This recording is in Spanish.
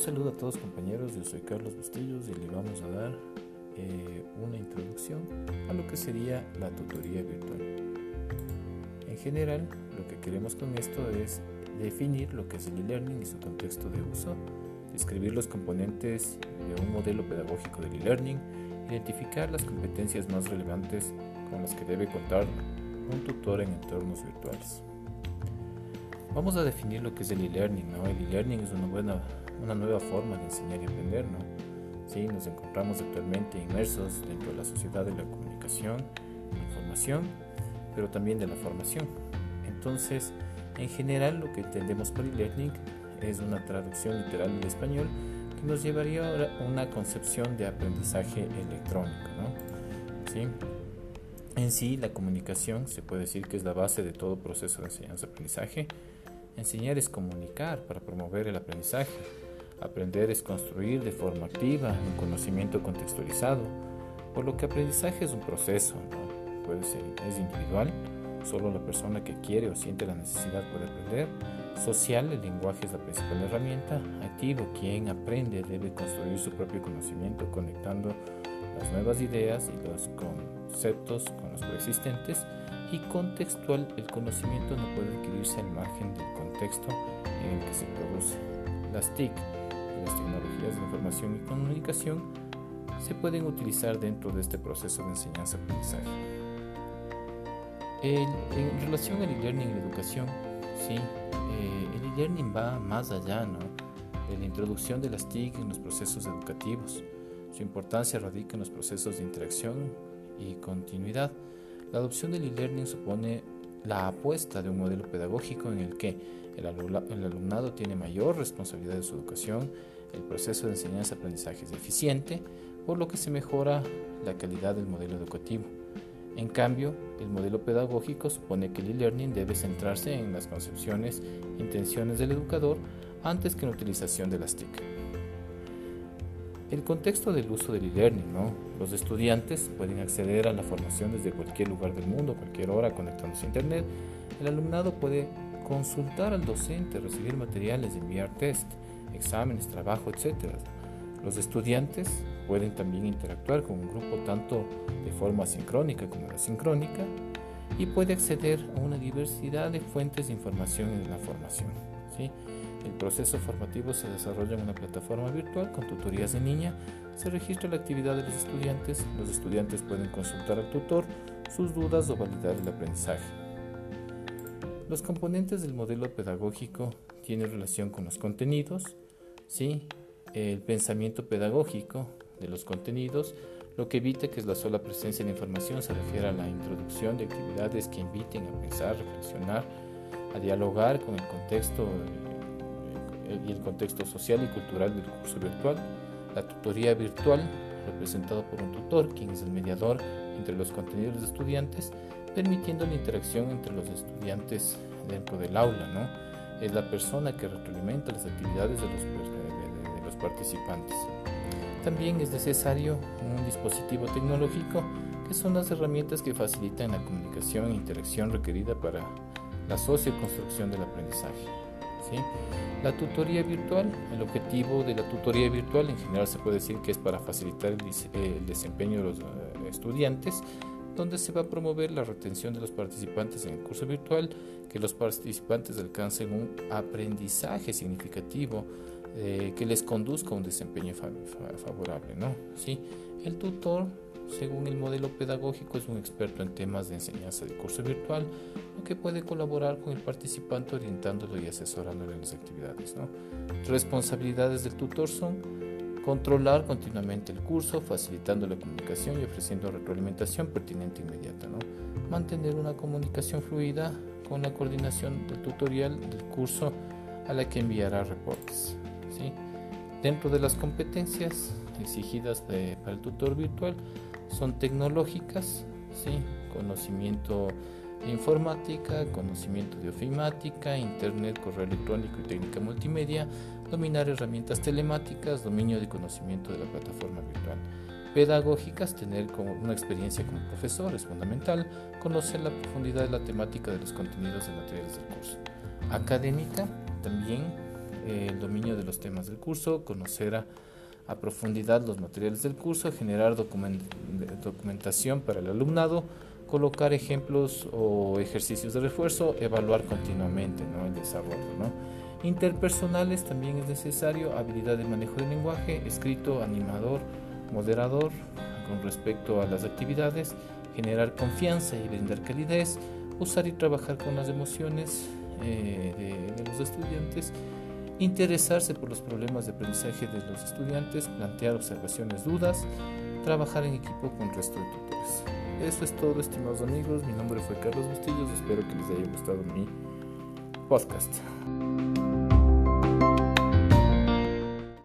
Un saludo a todos compañeros, yo soy Carlos Bustillos y le vamos a dar eh, una introducción a lo que sería la tutoría virtual. En general, lo que queremos con esto es definir lo que es el e-learning y su contexto de uso, describir los componentes de un modelo pedagógico del e-learning, identificar las competencias más relevantes con las que debe contar un tutor en entornos virtuales. Vamos a definir lo que es el e-learning. ¿no? El e-learning es una, buena, una nueva forma de enseñar y aprender. ¿no? Sí, nos encontramos actualmente inmersos dentro de la sociedad de la comunicación, información, pero también de la formación. Entonces, en general, lo que entendemos por e-learning es una traducción literal del español que nos llevaría a una concepción de aprendizaje electrónico. ¿no? ¿Sí? En sí, la comunicación se puede decir que es la base de todo proceso de enseñanza-aprendizaje Enseñar es comunicar para promover el aprendizaje. Aprender es construir de forma activa un conocimiento contextualizado, por lo que aprendizaje es un proceso, ¿no? puede ser es individual, solo la persona que quiere o siente la necesidad puede aprender. Social, el lenguaje es la principal herramienta. Activo, quien aprende debe construir su propio conocimiento conectando las nuevas ideas y los conceptos con los preexistentes y contextual, el conocimiento no puede adquirirse al margen del contexto en el que se produce. Las TIC, las tecnologías de información y comunicación, se pueden utilizar dentro de este proceso de enseñanza-aprendizaje. En relación al e-learning en educación, sí, eh, el e-learning va más allá ¿no? de la introducción de las TIC en los procesos educativos. Su importancia radica en los procesos de interacción y continuidad la adopción del e-learning supone la apuesta de un modelo pedagógico en el que el, alumnado tiene mayor responsabilidad de su educación, el proceso de enseñanza-aprendizaje es eficiente, por lo que se mejora la calidad del modelo educativo. En cambio, el modelo pedagógico supone que el e-learning debe centrarse en las concepciones e intenciones del educador antes que en la utilización de las TIC. El contexto del uso del e-learning, ¿no? Los estudiantes pueden acceder a la formación desde cualquier lugar del mundo, cualquier hora conectándose a internet. El alumnado puede consultar al docente, recibir materiales, enviar test, exámenes, trabajo, etc. Los estudiantes pueden también interactuar con un grupo tanto de forma sincrónica como asincrónica y puede acceder a una diversidad de fuentes de información en la formación. ¿sí? El proceso formativo se desarrolla en una plataforma virtual con tutorías de niña. Se registra la actividad de los estudiantes. Los estudiantes pueden consultar al tutor sus dudas o validar el aprendizaje. Los componentes del modelo pedagógico tienen relación con los contenidos, ¿sí? el pensamiento pedagógico de los contenidos, lo que evita que la sola presencia de información se refiere a la introducción de actividades que inviten a pensar, reflexionar, a dialogar con el contexto y el contexto social y cultural del curso virtual, la tutoría virtual, representado por un tutor, quien es el mediador entre los contenidos de estudiantes, permitiendo la interacción entre los estudiantes dentro del aula, ¿no? Es la persona que retroalimenta las actividades de los, de los participantes. También es necesario un dispositivo tecnológico, que son las herramientas que facilitan la comunicación e interacción requerida para la socioconstrucción del aprendizaje. La tutoría virtual, el objetivo de la tutoría virtual en general se puede decir que es para facilitar el, desempeño de los eh, estudiantes, donde se va a promover la retención de los participantes en el curso virtual, que los participantes alcancen un aprendizaje significativo eh, que les conduzca a un desempeño favorable. ¿no? ¿Sí? El tutor según el modelo pedagógico, es un experto en temas de enseñanza de curso virtual, lo que puede colaborar con el participante orientándolo y asesorándolo en las actividades. Responsabilidades del tutor son controlar continuamente el curso, facilitando la comunicación y ofreciendo retroalimentación pertinente e inmediata. ¿no? Mantener una comunicación fluida con la coordinación del tutorial del curso a la que enviará reportes. Dentro de las competencias exigidas para el tutor virtual, son tecnológicas, ¿sí? conocimiento de informática, conocimiento de ofimática, internet, correo electrónico y técnica multimedia, dominar herramientas telemáticas, dominio de conocimiento de la plataforma virtual. Pedagógicas, tener una experiencia como profesor es fundamental, conocer la profundidad de la temática de los contenidos y materiales del curso. Académica, también eh, el dominio de los temas del curso, conocer a, profundidad los materiales del curso, generar documentación para el alumnado, colocar ejemplos o ejercicios de refuerzo, evaluar continuamente el desarrollo. Interpersonales también es necesario, habilidad de manejo del lenguaje, escrito, animador, moderador con respecto a las actividades, generar confianza y brindar calidez, usar y trabajar con las emociones eh, de, los estudiantes, interesarse por los problemas de aprendizaje de los estudiantes, plantear observaciones, dudas, trabajar en equipo con el resto de tutores. Eso es todo, estimados amigos. Mi nombre fue Carlos Bustillos. Espero que les haya gustado mi podcast.